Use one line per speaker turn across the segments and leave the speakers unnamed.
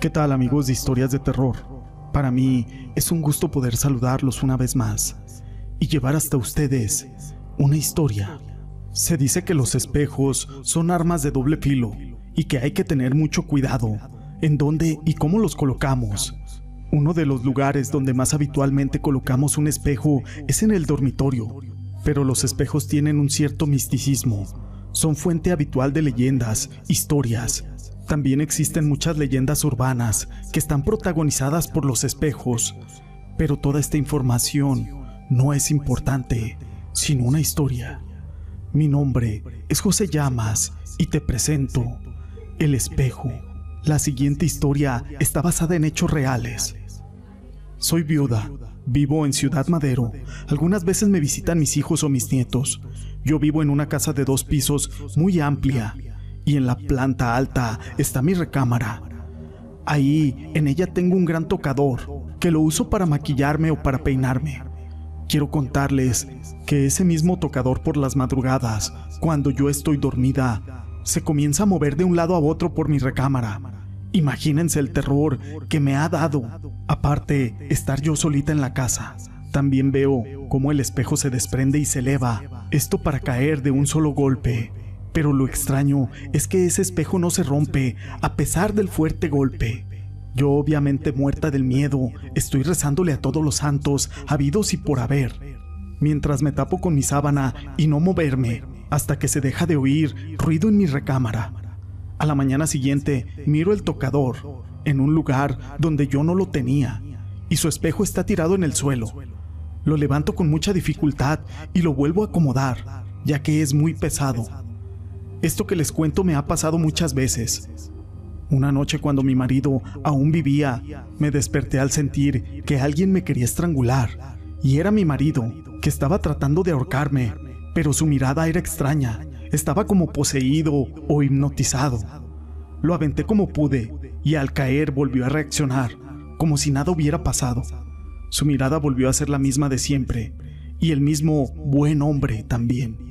¿Qué tal amigos de historias de terror? Para mí es un gusto poder saludarlos una vez más y llevar hasta ustedes una historia. Se dice que los espejos son armas de doble filo y que hay que tener mucho cuidado en dónde y cómo los colocamos. Uno de los lugares donde más habitualmente colocamos un espejo es en el dormitorio, pero los espejos tienen un cierto misticismo. Son fuente habitual de leyendas, historias. También existen muchas leyendas urbanas que están protagonizadas por los espejos, pero toda esta información no es importante, sino una historia. Mi nombre es José Llamas y te presento El espejo. La siguiente historia está basada en hechos reales. Soy viuda, vivo en Ciudad Madero. Algunas veces me visitan mis hijos o mis nietos. Yo vivo en una casa de dos pisos muy amplia y en la planta alta está mi recámara. Ahí, en ella tengo un gran tocador que lo uso para maquillarme o para peinarme. Quiero contarles que ese mismo tocador por las madrugadas, cuando yo estoy dormida, se comienza a mover de un lado a otro por mi recámara. Imagínense el terror que me ha dado. Aparte, estar yo solita en la casa. También veo cómo el espejo se desprende y se eleva, esto para caer de un solo golpe. Pero lo extraño es que ese espejo no se rompe a pesar del fuerte golpe. Yo obviamente muerta del miedo, estoy rezándole a todos los santos, habidos y por haber, mientras me tapo con mi sábana y no moverme, hasta que se deja de oír ruido en mi recámara. A la mañana siguiente miro el tocador, en un lugar donde yo no lo tenía, y su espejo está tirado en el suelo. Lo levanto con mucha dificultad y lo vuelvo a acomodar, ya que es muy pesado. Esto que les cuento me ha pasado muchas veces, una noche cuando mi marido aún vivía, me desperté al sentir que alguien me quería estrangular, y era mi marido, que estaba tratando de ahorcarme, pero su mirada era extraña, estaba como poseído o hipnotizado. Lo aventé como pude, y al caer volvió a reaccionar, como si nada hubiera pasado. Su mirada volvió a ser la misma de siempre, y el mismo buen hombre también.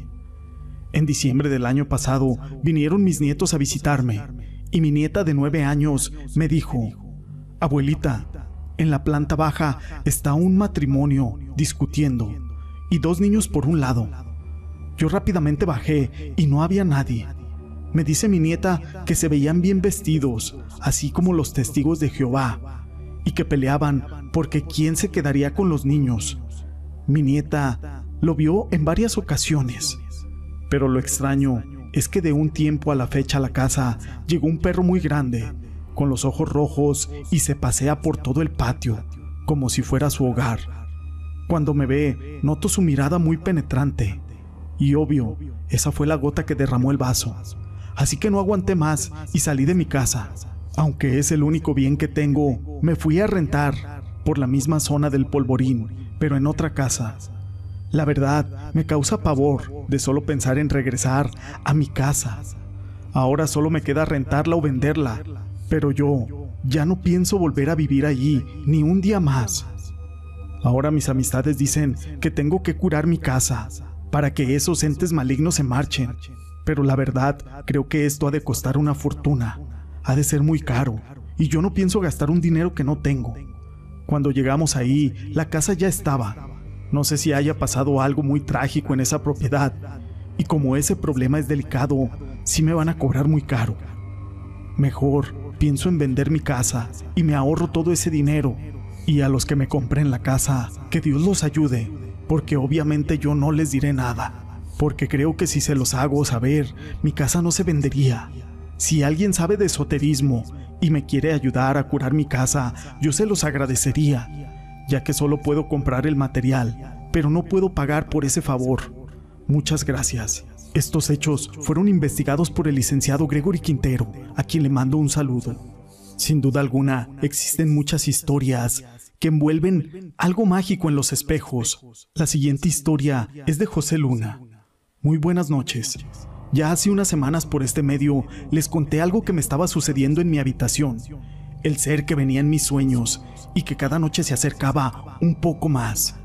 En diciembre del año pasado vinieron mis nietos a visitarme y mi nieta de nueve años me dijo, Abuelita, en la planta baja está un matrimonio discutiendo y dos niños por un lado. Yo rápidamente bajé y no había nadie. Me dice mi nieta que se veían bien vestidos, así como los testigos de Jehová, y que peleaban porque quién se quedaría con los niños. Mi nieta lo vio en varias ocasiones, pero lo extraño es que de un tiempo a la fecha la casa llegó un perro muy grande, con los ojos rojos y se pasea por todo el patio, como si fuera su hogar. Cuando me ve, noto su mirada muy penetrante. Y obvio, esa fue la gota que derramó el vaso. Así que no aguanté más y salí de mi casa. Aunque es el único bien que tengo, me fui a rentar por la misma zona del polvorín, pero en otra casa. La verdad, me causa pavor de solo pensar en regresar a mi casa. Ahora solo me queda rentarla o venderla, pero yo ya no pienso volver a vivir allí ni un día más. Ahora mis amistades dicen que tengo que curar mi casa para que esos entes malignos se marchen, pero la verdad creo que esto ha de costar una fortuna, ha de ser muy caro, y yo no pienso gastar un dinero que no tengo. Cuando llegamos ahí, la casa ya estaba, no sé si haya pasado algo muy trágico en esa propiedad, y como ese problema es delicado, sí me van a cobrar muy caro. Mejor pienso en vender mi casa y me ahorro todo ese dinero. Y a los que me compren la casa, que Dios los ayude, porque obviamente yo no les diré nada, porque creo que si se los hago saber, mi casa no se vendería. Si alguien sabe de esoterismo y me quiere ayudar a curar mi casa, yo se los agradecería ya que solo puedo comprar el material, pero no puedo pagar por ese favor. Muchas gracias. Estos hechos fueron investigados por el licenciado Gregory Quintero, a quien le mando un saludo. Sin duda alguna, existen muchas historias que envuelven algo mágico en los espejos. La siguiente historia es de José Luna. Muy buenas noches. Ya hace unas semanas por este medio les conté algo que me estaba sucediendo en mi habitación el ser que venía en mis sueños y que cada noche se acercaba un poco más.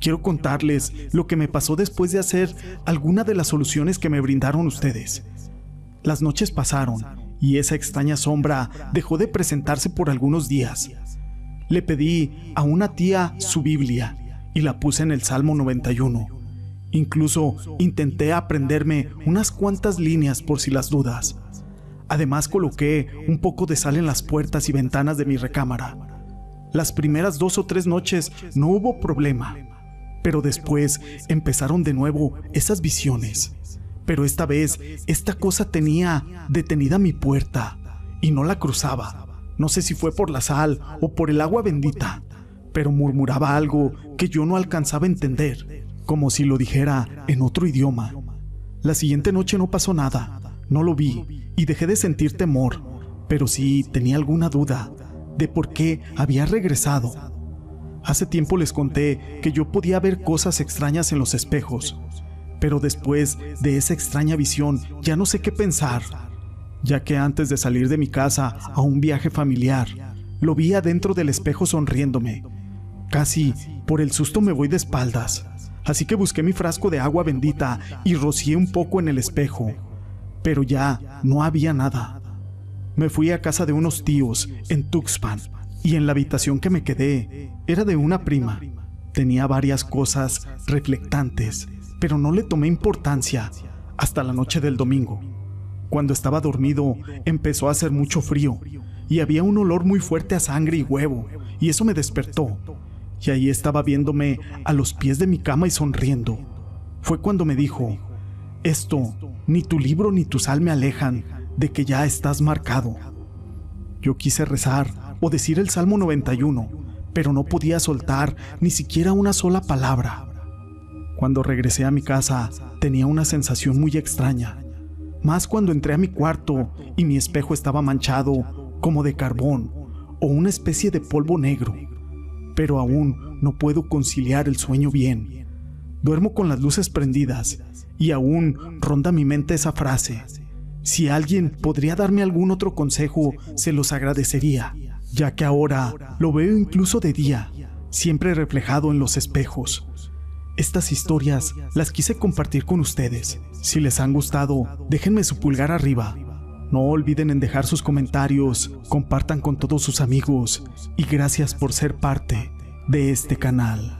Quiero contarles lo que me pasó después de hacer alguna de las soluciones que me brindaron ustedes. Las noches pasaron y esa extraña sombra dejó de presentarse por algunos días. Le pedí a una tía su Biblia y la puse en el Salmo 91. Incluso intenté aprenderme unas cuantas líneas por si las dudas. Además coloqué un poco de sal en las puertas y ventanas de mi recámara. Las primeras dos o tres noches no hubo problema, pero después empezaron de nuevo esas visiones. Pero esta vez esta cosa tenía detenida mi puerta y no la cruzaba. No sé si fue por la sal o por el agua bendita, pero murmuraba algo que yo no alcanzaba a entender, como si lo dijera en otro idioma. La siguiente noche no pasó nada, no lo vi y dejé de sentir temor, pero sí tenía alguna duda de por qué había regresado. Hace tiempo les conté que yo podía ver cosas extrañas en los espejos, pero después de esa extraña visión ya no sé qué pensar, ya que antes de salir de mi casa a un viaje familiar, lo vi adentro del espejo sonriéndome. Casi por el susto me voy de espaldas, así que busqué mi frasco de agua bendita y rocié un poco en el espejo, pero ya no había nada. Me fui a casa de unos tíos en Tuxpan y en la habitación que me quedé era de una prima. Tenía varias cosas reflectantes, pero no le tomé importancia hasta la noche del domingo. Cuando estaba dormido empezó a hacer mucho frío y había un olor muy fuerte a sangre y huevo, y eso me despertó. Y ahí estaba viéndome a los pies de mi cama y sonriendo. Fue cuando me dijo, esto, ni tu libro ni tu sal me alejan de que ya estás marcado. Yo quise rezar o decir el Salmo 91, pero no podía soltar ni siquiera una sola palabra. Cuando regresé a mi casa tenía una sensación muy extraña, más cuando entré a mi cuarto y mi espejo estaba manchado como de carbón o una especie de polvo negro, pero aún no puedo conciliar el sueño bien. Duermo con las luces prendidas y aún ronda mi mente esa frase. Si alguien podría darme algún otro consejo, se los agradecería, ya que ahora lo veo incluso de día, siempre reflejado en los espejos. Estas historias las quise compartir con ustedes. Si les han gustado, déjenme su pulgar arriba. No olviden en dejar sus comentarios, compartan con todos sus amigos y gracias por ser parte de este canal.